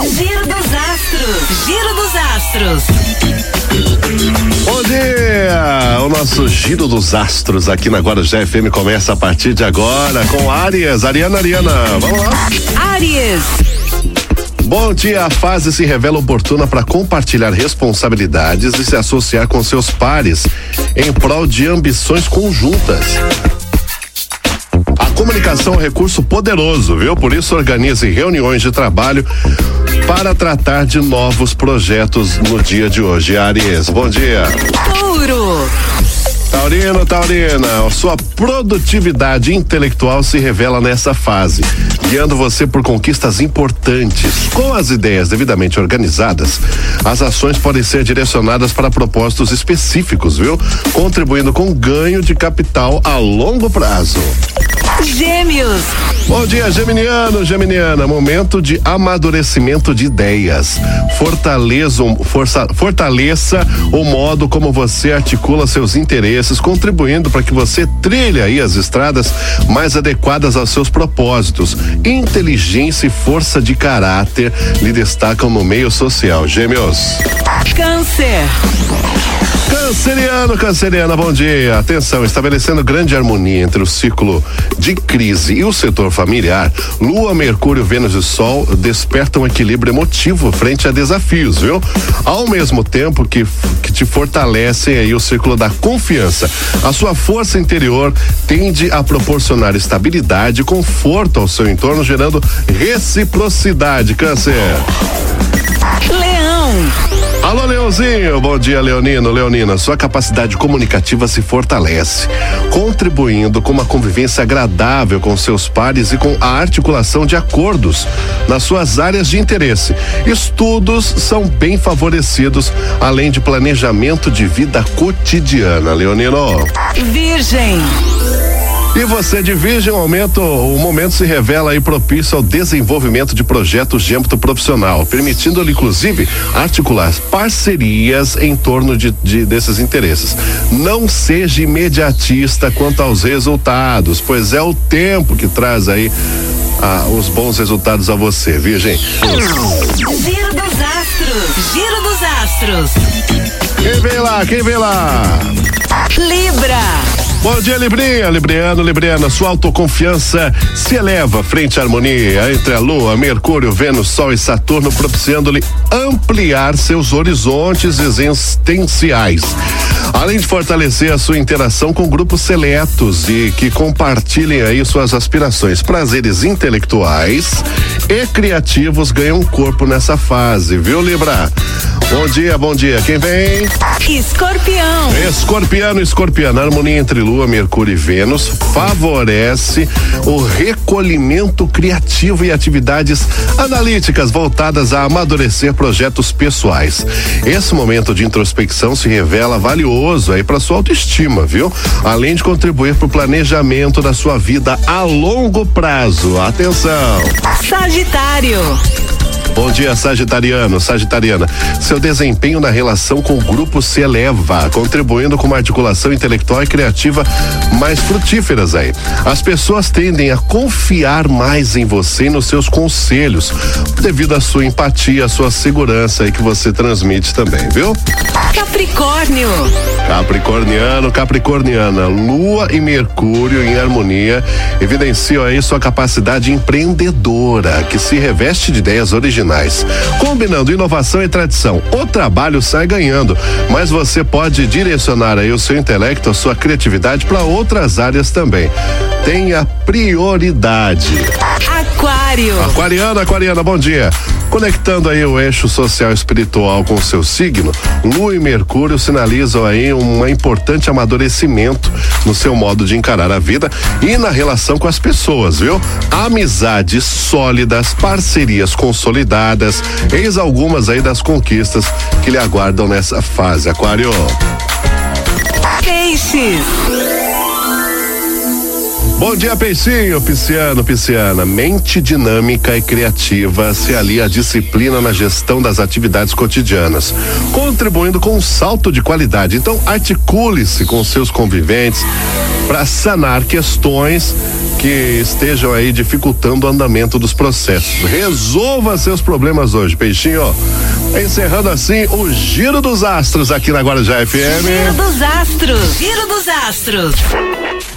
Giro dos astros. Giro dos astros. Bom dia! O nosso Giro dos Astros aqui na Guarujá FM começa a partir de agora com Arias. Ariana, Ariana, vamos lá? Áries. Bom dia, a fase se revela oportuna para compartilhar responsabilidades e se associar com seus pares em prol de ambições conjuntas. Comunicação é um recurso poderoso, viu? Por isso organize reuniões de trabalho para tratar de novos projetos no dia de hoje. Aries, bom dia. Touro. Taurino, Taurina, sua produtividade intelectual se revela nessa fase, guiando você por conquistas importantes. Com as ideias devidamente organizadas, as ações podem ser direcionadas para propósitos específicos, viu? Contribuindo com ganho de capital a longo prazo. Gêmeos. Bom dia, Geminiano, Geminiana. Momento de amadurecimento de ideias. Fortaleça, força, fortaleça o modo como você articula seus interesses, contribuindo para que você trilhe aí as estradas mais adequadas aos seus propósitos. Inteligência e força de caráter lhe destacam no meio social. Gêmeos. Câncer. Canceriano, canceriana, bom dia. Atenção, estabelecendo grande harmonia entre o ciclo de crise e o setor familiar, Lua, Mercúrio, Vênus e Sol despertam equilíbrio emotivo frente a desafios, viu? Ao mesmo tempo que, que te fortalecem aí o círculo da confiança. A sua força interior tende a proporcionar estabilidade e conforto ao seu entorno, gerando reciprocidade. Câncer. Leãozinho. Bom dia, Leonino. Leonina, sua capacidade comunicativa se fortalece, contribuindo com uma convivência agradável com seus pares e com a articulação de acordos nas suas áreas de interesse. Estudos são bem favorecidos, além de planejamento de vida cotidiana, Leonino. Virgem. E você de Virgem, o momento, o momento se revela aí propício ao desenvolvimento de projetos de âmbito profissional, permitindo-lhe inclusive articular parcerias em torno de, de desses interesses. Não seja imediatista quanto aos resultados, pois é o tempo que traz aí ah, os bons resultados a você, Virgem. Giro dos astros. Giro dos astros. Quem vem lá? Quem vem lá? Libra. Bom dia, Librinha, Libriano, Libriana. Sua autoconfiança se eleva frente à harmonia entre a Lua, Mercúrio, Vênus, Sol e Saturno, propiciando-lhe ampliar seus horizontes existenciais. Além de fortalecer a sua interação com grupos seletos e que compartilhem aí suas aspirações, prazeres intelectuais e criativos ganham corpo nessa fase, viu, Libra? Bom dia, bom dia. Quem vem? Escorpião. Escorpiano, escorpiano, harmonia entre Lua, Mercúrio e Vênus favorece o recolhimento criativo e atividades analíticas voltadas a amadurecer projetos pessoais. Esse momento de introspecção se revela valioso aí para sua autoestima, viu? Além de contribuir para o planejamento da sua vida a longo prazo. Atenção! Sagitário. Bom dia, Sagitariano, Sagitariana. Seu desempenho na relação com o grupo se eleva, contribuindo com uma articulação intelectual e criativa mais frutíferas aí. As pessoas tendem a confiar mais em você e nos seus conselhos, devido à sua empatia, à sua segurança aí que você transmite também, viu? Capricórnio. Capricorniano, Capricorniana, Lua e Mercúrio em harmonia evidenciam aí sua capacidade empreendedora, que se reveste de ideias originais. Combinando inovação e tradição, o trabalho sai ganhando, mas você pode direcionar aí o seu intelecto, a sua criatividade para outras áreas também. Tenha prioridade. Aquário. Aquariana, Aquariana, bom dia. Conectando aí o eixo social espiritual com o seu signo, Lua e Mercúrio sinalizam aí um importante amadurecimento no seu modo de encarar a vida e na relação com as pessoas, viu? Amizades sólidas, parcerias consolidadas, eis algumas aí das conquistas que lhe aguardam nessa fase, Aquário. Peixes. Bom dia, Peixinho, Pisciano, Pisciana. Mente dinâmica e criativa se alia à disciplina na gestão das atividades cotidianas, contribuindo com um salto de qualidade. Então, articule-se com seus conviventes para sanar questões que estejam aí dificultando o andamento dos processos. Resolva seus problemas hoje, peixinho. Encerrando assim o Giro dos Astros aqui na Guarujá FM. Giro dos Astros. Giro dos Astros.